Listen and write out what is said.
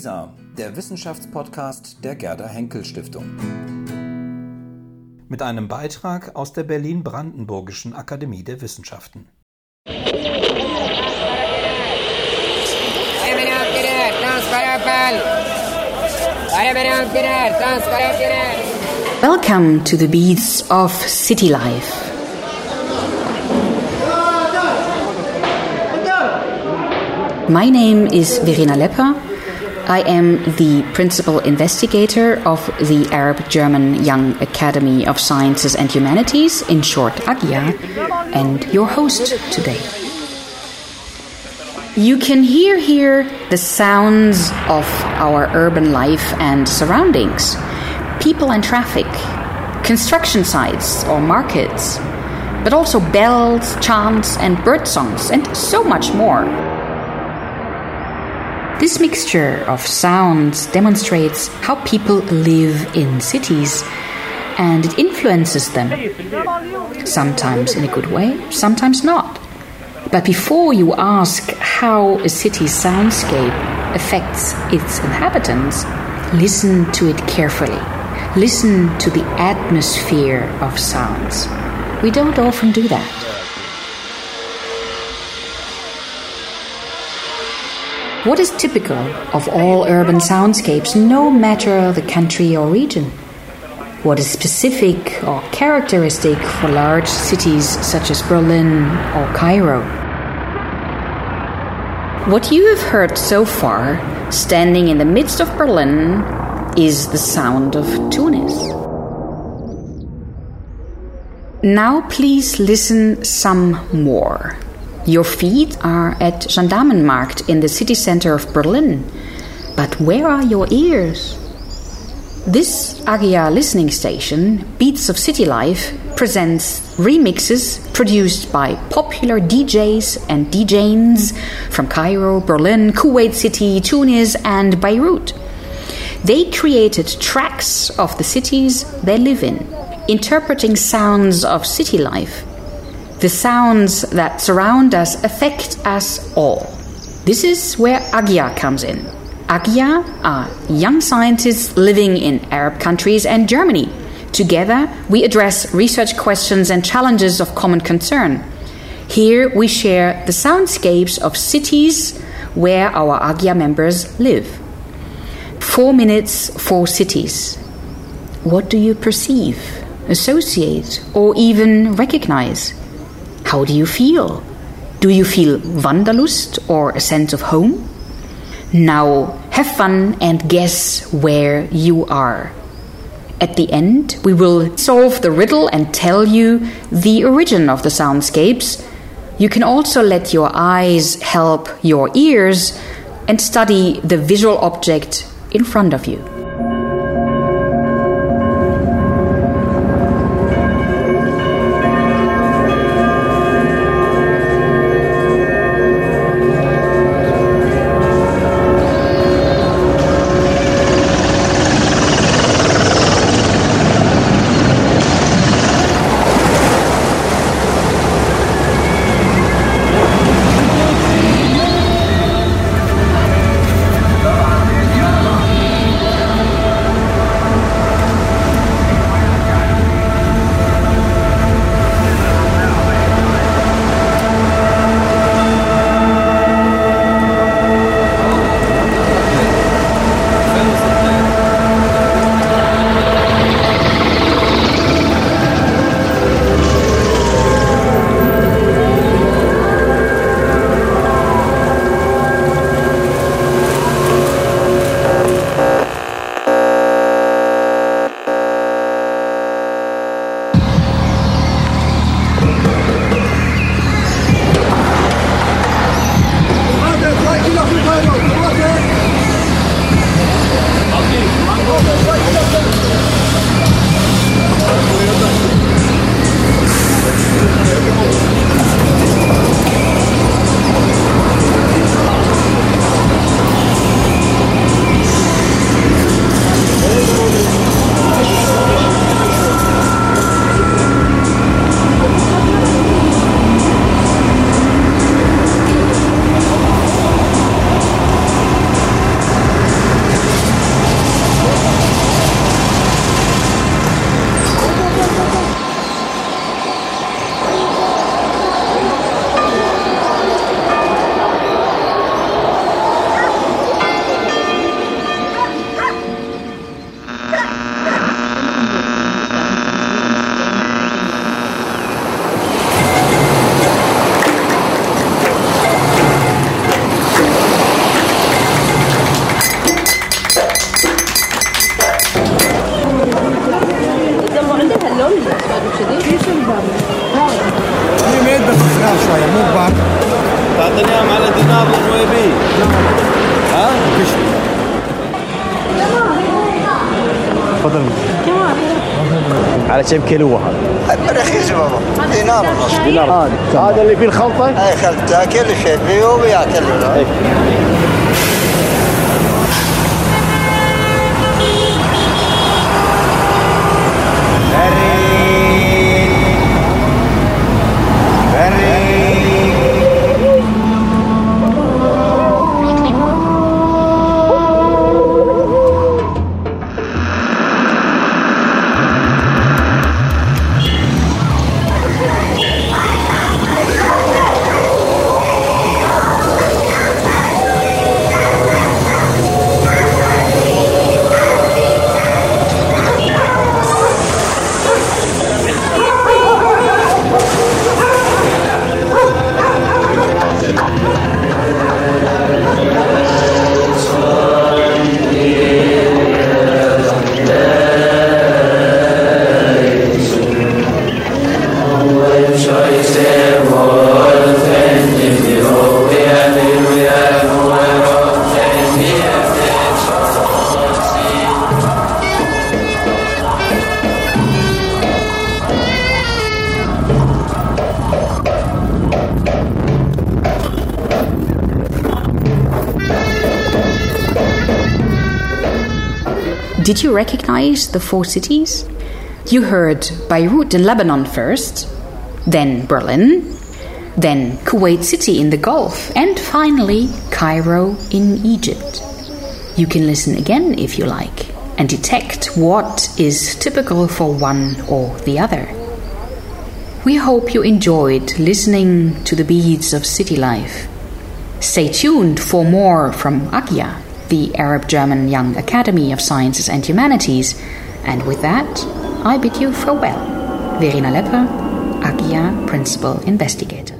WISA, der Wissenschaftspodcast der Gerda Henkel Stiftung. Mit einem Beitrag aus der Berlin-Brandenburgischen Akademie der Wissenschaften. Welcome to the beats of city life. My name is Verena Lepper. I am the principal investigator of the Arab German Young Academy of Sciences and Humanities, in short, AGYA, and your host today. You can hear here the sounds of our urban life and surroundings people and traffic, construction sites or markets, but also bells, chants, and bird songs, and so much more. This mixture of sounds demonstrates how people live in cities and it influences them. Sometimes in a good way, sometimes not. But before you ask how a city's soundscape affects its inhabitants, listen to it carefully. Listen to the atmosphere of sounds. We don't often do that. What is typical of all urban soundscapes, no matter the country or region? What is specific or characteristic for large cities such as Berlin or Cairo? What you have heard so far, standing in the midst of Berlin, is the sound of Tunis. Now, please listen some more. Your feet are at Gendarmenmarkt in the city center of Berlin. But where are your ears? This AGYA listening station, Beats of City Life, presents remixes produced by popular DJs and DJs from Cairo, Berlin, Kuwait City, Tunis, and Beirut. They created tracks of the cities they live in, interpreting sounds of city life the sounds that surround us affect us all. This is where AGYA comes in. AGYA are young scientists living in Arab countries and Germany. Together, we address research questions and challenges of common concern. Here, we share the soundscapes of cities where our AGYA members live. Four minutes, four cities. What do you perceive, associate, or even recognize? How do you feel? Do you feel Wanderlust or a sense of home? Now, have fun and guess where you are. At the end, we will solve the riddle and tell you the origin of the soundscapes. You can also let your eyes help your ears and study the visual object in front of you. تفضل على كم كيلو هذا؟ رخيص بابا دينار دينار هذا اللي فيه الخلطة؟ أي خلطة كل شيء فيه وياكل Did you recognize the four cities? You heard Beirut in Lebanon first, then Berlin, then Kuwait City in the Gulf, and finally Cairo in Egypt. You can listen again if you like and detect what is typical for one or the other. We hope you enjoyed listening to the beats of city life. Stay tuned for more from AGYA, the Arab German Young Academy of Sciences and Humanities. And with that, I bid you farewell. Verena Lepper, AGYA Principal Investigator.